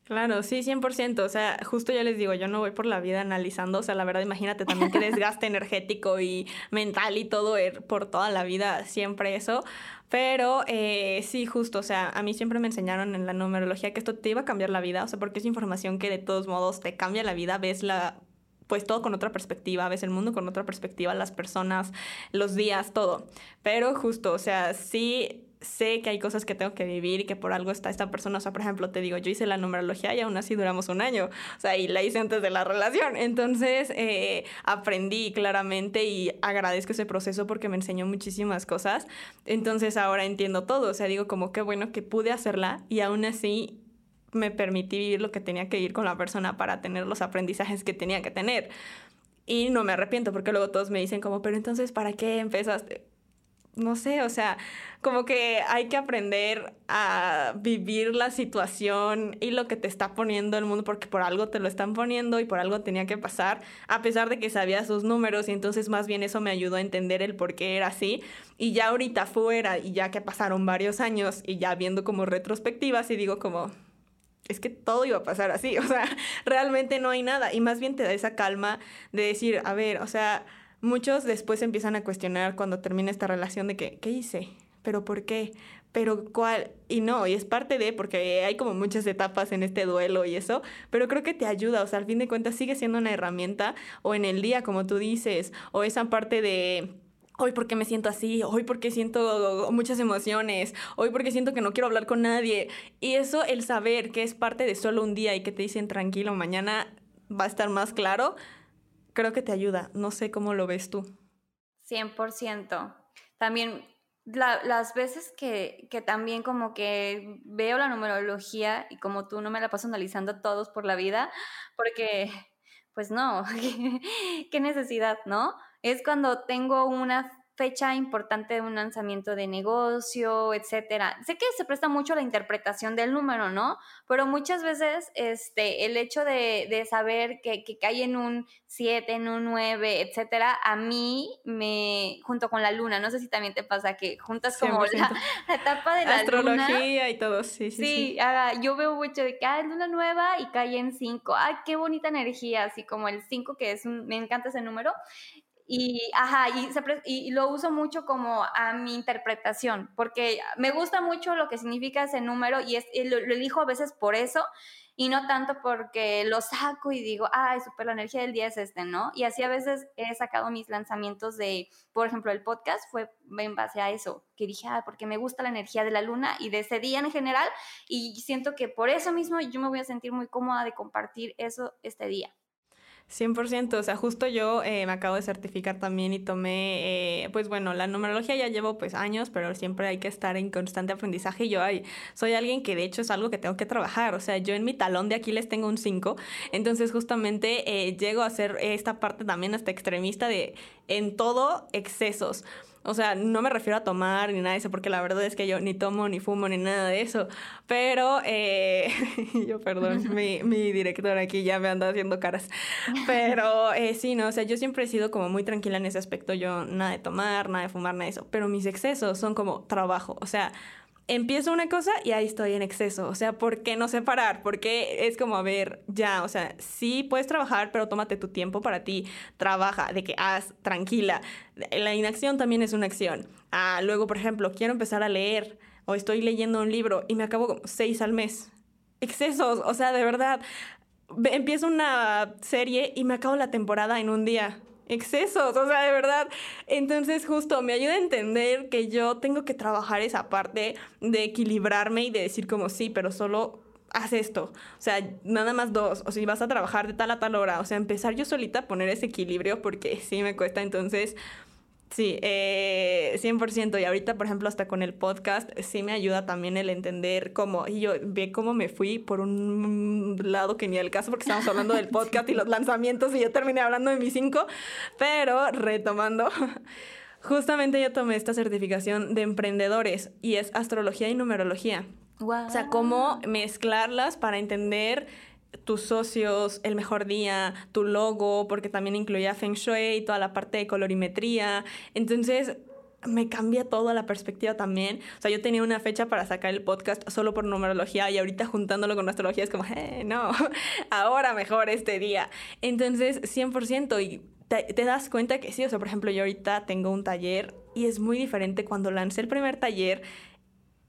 Claro, sí, 100%. O sea, justo ya les digo, yo no voy por la vida analizando. O sea, la verdad, imagínate también que desgaste energético y mental y todo er, por toda la vida, siempre eso. Pero eh, sí, justo, o sea, a mí siempre me enseñaron en la numerología que esto te iba a cambiar la vida. O sea, porque es información que de todos modos te cambia la vida, ves la pues todo con otra perspectiva, ves el mundo con otra perspectiva, las personas, los días, todo. Pero justo, o sea, sí sé que hay cosas que tengo que vivir y que por algo está esta persona. O sea, por ejemplo, te digo, yo hice la numerología y aún así duramos un año. O sea, y la hice antes de la relación. Entonces, eh, aprendí claramente y agradezco ese proceso porque me enseñó muchísimas cosas. Entonces, ahora entiendo todo. O sea, digo como qué bueno que pude hacerla y aún así me permití vivir lo que tenía que ir con la persona para tener los aprendizajes que tenía que tener. Y no me arrepiento porque luego todos me dicen como, pero entonces, ¿para qué empezaste? No sé, o sea, como que hay que aprender a vivir la situación y lo que te está poniendo el mundo, porque por algo te lo están poniendo y por algo tenía que pasar, a pesar de que sabía sus números y entonces más bien eso me ayudó a entender el por qué era así. Y ya ahorita fuera y ya que pasaron varios años y ya viendo como retrospectivas y digo como, es que todo iba a pasar así, o sea, realmente no hay nada y más bien te da esa calma de decir, a ver, o sea, muchos después empiezan a cuestionar cuando termina esta relación de que, ¿qué hice? ¿Pero por qué? ¿Pero cuál? Y no, y es parte de, porque hay como muchas etapas en este duelo y eso, pero creo que te ayuda, o sea, al fin de cuentas sigue siendo una herramienta, o en el día, como tú dices, o esa parte de hoy porque me siento así, hoy porque siento muchas emociones, hoy porque siento que no quiero hablar con nadie. Y eso, el saber que es parte de solo un día y que te dicen tranquilo, mañana va a estar más claro, creo que te ayuda. No sé cómo lo ves tú. 100%. También las veces que, que, también como que veo la numerología y como tú no me la paso analizando todos por la vida, porque pues no, qué necesidad, ¿no? Es cuando tengo una fecha importante de un lanzamiento de negocio, etcétera. Sé que se presta mucho la interpretación del número, ¿no? Pero muchas veces este, el hecho de, de saber que, que, cae en un 7, en un 9, etcétera, a mí me, junto con la luna, no sé si también te pasa que juntas como la, etapa de la Astrología y todo, sí, sí. Sí, yo veo mucho de que, ah, es luna nueva y cae en 5. Ay, qué bonita energía, así como el 5, que es un, me encanta ese número. Y, ajá, y, y, lo uso mucho como a mi interpretación, porque me gusta mucho lo que significa ese número y, es, lo, elijo a veces por eso y no tanto porque lo saco y digo, ay, super la energía del día es este, ¿no? Y así a veces he sacado mis lanzamientos de, por ejemplo, el podcast fue en base a eso, que dije, ah, porque me gusta la energía de la luna y de ese día en general y siento que por eso mismo yo me voy a sentir muy cómoda de compartir eso este día. 100%, o sea, justo yo eh, me acabo de certificar también y tomé, eh, pues bueno, la numerología ya llevo pues años, pero siempre hay que estar en constante aprendizaje. Yo ay, soy alguien que de hecho es algo que tengo que trabajar, o sea, yo en mi talón de Aquiles tengo un 5, entonces justamente eh, llego a ser esta parte también hasta extremista de en todo excesos. O sea, no me refiero a tomar ni nada de eso, porque la verdad es que yo ni tomo, ni fumo, ni nada de eso. Pero, eh, yo perdón, mi, mi director aquí ya me anda haciendo caras. Pero eh, sí, no, o sea, yo siempre he sido como muy tranquila en ese aspecto. Yo nada de tomar, nada de fumar, nada de eso. Pero mis excesos son como trabajo. O sea, empiezo una cosa y ahí estoy en exceso. O sea, ¿por qué no separar? Porque es como, a ver, ya, o sea, sí puedes trabajar, pero tómate tu tiempo para ti. Trabaja, de que haz, tranquila. La inacción también es una acción. Ah, luego, por ejemplo, quiero empezar a leer o estoy leyendo un libro y me acabo como seis al mes. Excesos, o sea, de verdad. Empiezo una serie y me acabo la temporada en un día excesos, o sea, de verdad. Entonces, justo me ayuda a entender que yo tengo que trabajar esa parte de equilibrarme y de decir como sí, pero solo haz esto. O sea, nada más dos. O si vas a trabajar de tal a tal hora. O sea, empezar yo solita a poner ese equilibrio porque sí me cuesta. Entonces, Sí, eh, 100%. Y ahorita, por ejemplo, hasta con el podcast, sí me ayuda también el entender cómo, y yo ve cómo me fui por un lado que ni el caso, porque estábamos hablando del podcast y los lanzamientos y yo terminé hablando de mis cinco, pero retomando. Justamente yo tomé esta certificación de emprendedores y es astrología y numerología. O sea, cómo mezclarlas para entender tus socios, el mejor día, tu logo, porque también incluía Feng Shui y toda la parte de colorimetría. Entonces, me cambia toda la perspectiva también. O sea, yo tenía una fecha para sacar el podcast solo por numerología y ahorita juntándolo con astrología es como, eh, no, ahora mejor este día. Entonces, 100% y te, te, das cuenta que sí, o sea, por ejemplo, yo ahorita tengo un taller y es muy diferente cuando lancé el primer taller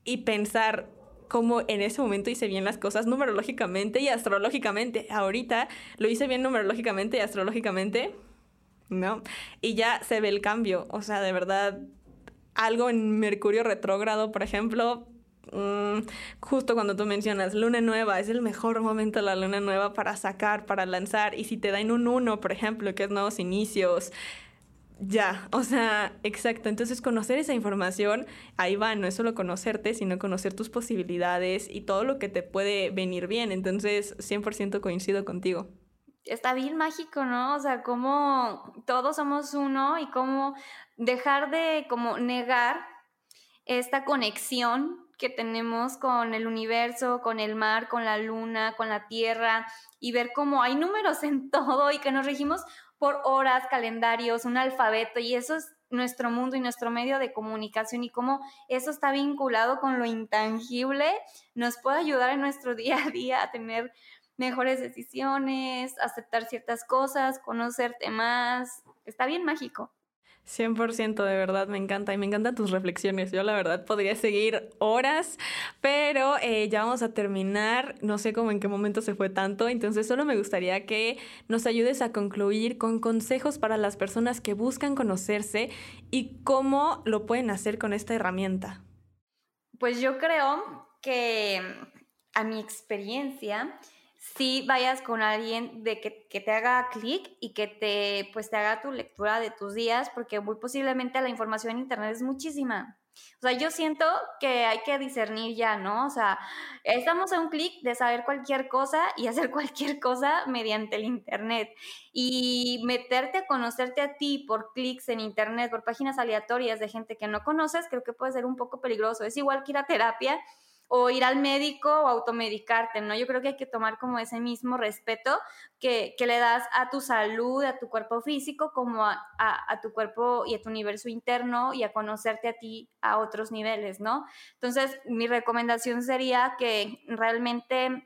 y pensar, como en ese momento hice bien las cosas numerológicamente y astrológicamente. Ahorita lo hice bien numerológicamente y astrológicamente, ¿no? Y ya se ve el cambio. O sea, de verdad, algo en Mercurio retrógrado, por ejemplo, mm, justo cuando tú mencionas luna nueva, es el mejor momento la luna nueva para sacar, para lanzar. Y si te da en un uno, por ejemplo, que es nuevos inicios, ya, o sea, exacto. Entonces conocer esa información, ahí va, no es solo conocerte, sino conocer tus posibilidades y todo lo que te puede venir bien. Entonces, 100% coincido contigo. Está bien mágico, ¿no? O sea, cómo todos somos uno y cómo dejar de como negar esta conexión que tenemos con el universo, con el mar, con la luna, con la tierra y ver cómo hay números en todo y que nos regimos por horas, calendarios, un alfabeto y eso es nuestro mundo y nuestro medio de comunicación y cómo eso está vinculado con lo intangible, nos puede ayudar en nuestro día a día a tener mejores decisiones, aceptar ciertas cosas, conocerte más. Está bien mágico. 100% de verdad, me encanta y me encantan tus reflexiones. Yo la verdad podría seguir horas, pero eh, ya vamos a terminar. No sé cómo en qué momento se fue tanto, entonces solo me gustaría que nos ayudes a concluir con consejos para las personas que buscan conocerse y cómo lo pueden hacer con esta herramienta. Pues yo creo que a mi experiencia, si vayas con alguien de que, que te haga clic y que te, pues, te haga tu lectura de tus días, porque muy posiblemente la información en Internet es muchísima. O sea, yo siento que hay que discernir ya, ¿no? O sea, estamos a un clic de saber cualquier cosa y hacer cualquier cosa mediante el Internet. Y meterte a conocerte a ti por clics en Internet, por páginas aleatorias de gente que no conoces, creo que puede ser un poco peligroso. Es igual que ir a terapia o ir al médico o automedicarte, ¿no? Yo creo que hay que tomar como ese mismo respeto que, le das a tu salud, a tu cuerpo físico, como a, tu cuerpo y a tu universo interno y a conocerte a ti a otros niveles, ¿no? Entonces, mi recomendación sería que realmente...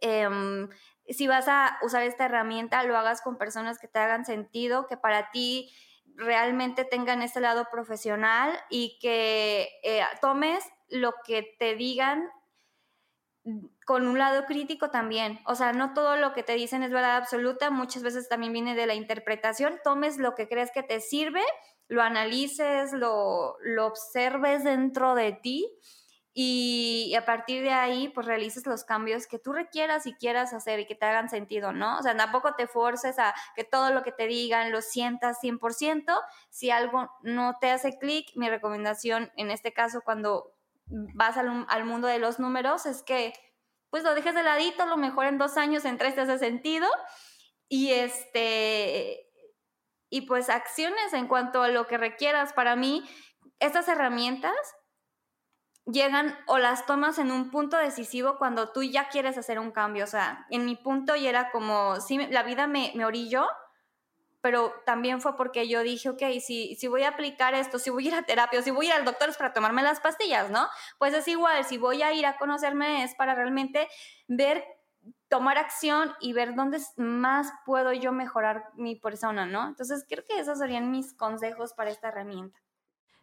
Em, si vas a usar esta herramienta, lo hagas con personas que te hagan sentido, que para ti realmente tengan ese lado profesional y que eh, tomes lo que te digan con un lado crítico también. O sea, no todo lo que te dicen es verdad absoluta, muchas veces también viene de la interpretación. Tomes lo que crees que te sirve, lo analices, lo, lo observes dentro de ti y, a partir de ahí pues realices los cambios que tú requieras y quieras hacer y que te hagan sentido, ¿no? O sea, tampoco te forces a que todo lo que te digan lo sientas 100%. Si algo no te hace clic, mi recomendación en este caso cuando vas al, al, mundo de los números es que pues lo dejes de ladito, a lo mejor en dos años entraste ese sentido y este y pues acciones en cuanto a lo que requieras. Para mí, estas herramientas llegan o las tomas en un punto decisivo cuando tú ya quieres hacer un cambio. O sea, en mi punto y era como, sí, la vida me, me orilló, pero también fue porque yo dije, ok, si, si voy a aplicar esto, si voy a ir a terapia, si voy a ir al doctor es para tomarme las pastillas, ¿no? Pues es igual, si voy a ir a conocerme es para realmente ver, tomar acción y ver dónde más puedo yo mejorar mi persona, ¿no? Entonces creo que esos serían mis consejos para esta herramienta.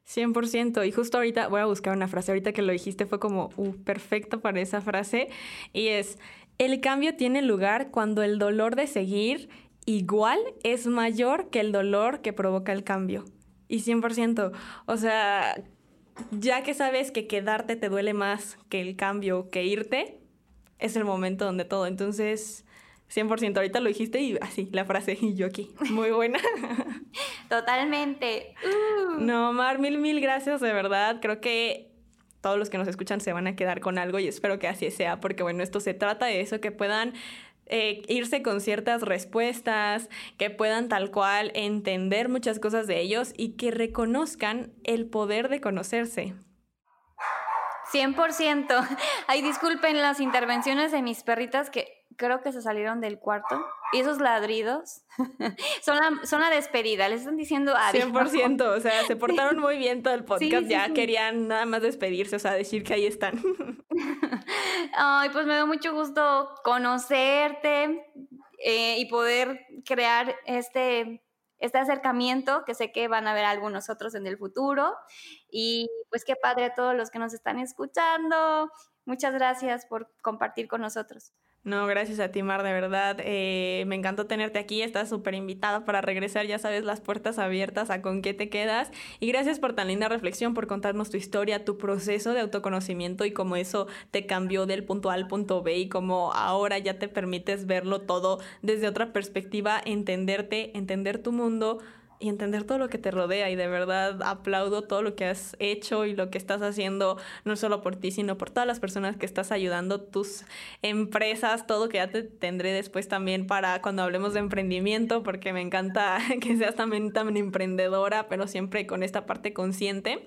100%. Y justo ahorita voy a buscar una frase. Ahorita que lo dijiste fue como uh, perfecto para esa frase. Y es, el cambio tiene lugar cuando el dolor de seguir igual es mayor que el dolor que provoca el cambio. Y 100%. O sea, ya que sabes que quedarte te duele más que el cambio, que irte, es el momento donde todo. Entonces, 100%, ahorita lo dijiste y así, la frase, y yo aquí. Muy buena. Totalmente. Uh. No, Mar, mil, mil gracias, de verdad. Creo que todos los que nos escuchan se van a quedar con algo y espero que así sea, porque bueno, esto se trata de eso, que puedan eh, irse con ciertas respuestas, que puedan tal cual entender muchas cosas de ellos y que reconozcan el poder de conocerse. 100%. Ay, disculpen las intervenciones de mis perritas que creo que se salieron del cuarto. Y esos ladridos son, la, son la despedida, les están diciendo adiós. 100%, o sea, se portaron muy bien todo el podcast, ya querían nada más despedirse, o sea, decir que ahí están. Ay, pues me da mucho gusto conocerte eh, y poder crear este, este acercamiento, que sé que van a ver algunos otros en el futuro. Y pues qué padre a todos los que nos están escuchando. Muchas gracias por compartir con nosotros. No, gracias a ti, Mar, de verdad. Eh, me encantó tenerte aquí. Estás súper invitada para regresar. Ya sabes, las puertas abiertas a con qué te quedas. Y gracias por tan linda reflexión, por contarnos tu historia, tu proceso de autoconocimiento y cómo eso te cambió del punto A al punto B y cómo ahora ya te permites verlo todo desde otra perspectiva, entenderte, entender tu mundo, y entender todo lo que te rodea y de verdad aplaudo todo lo que has hecho y lo que estás haciendo, no solo por ti, sino por todas las personas que estás ayudando, tus empresas, todo que ya te tendré después también para cuando hablemos de emprendimiento, porque me encanta que seas también, también emprendedora, pero siempre con esta parte consciente.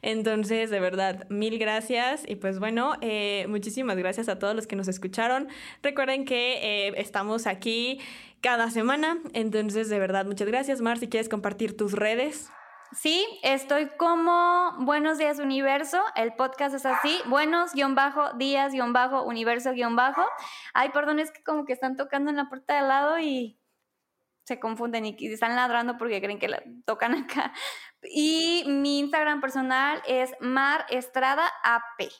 Entonces, de verdad, mil gracias y pues bueno, eh, muchísimas gracias a todos los que nos escucharon. Recuerden que eh, estamos aquí cada semana. Entonces, de verdad, muchas gracias, Mar. Si quieres compartir tus redes. Sí, estoy como Buenos Días Universo, el podcast es así, buenos guion bajo, días guion bajo, universo guion bajo. Ay, perdón, es que como que están tocando en la puerta de al lado y se confunden y están ladrando porque creen que la tocan acá. Y mi Instagram personal es Mar Estrada AP.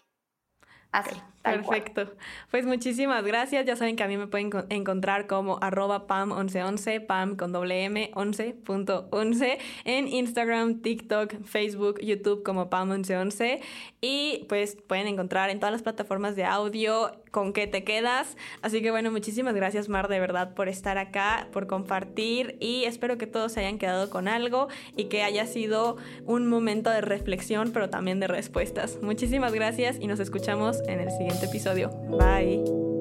Así. Perfecto. Pues muchísimas gracias. Ya saben que a mí me pueden encontrar como arroba pam1111, pam con doble m 11.11 en Instagram, TikTok, Facebook, YouTube como pam1111 y pues pueden encontrar en todas las plataformas de audio con qué te quedas. Así que bueno, muchísimas gracias Mar de verdad por estar acá, por compartir y espero que todos se hayan quedado con algo y que haya sido un momento de reflexión pero también de respuestas. Muchísimas gracias y nos escuchamos en el episodio. Bye.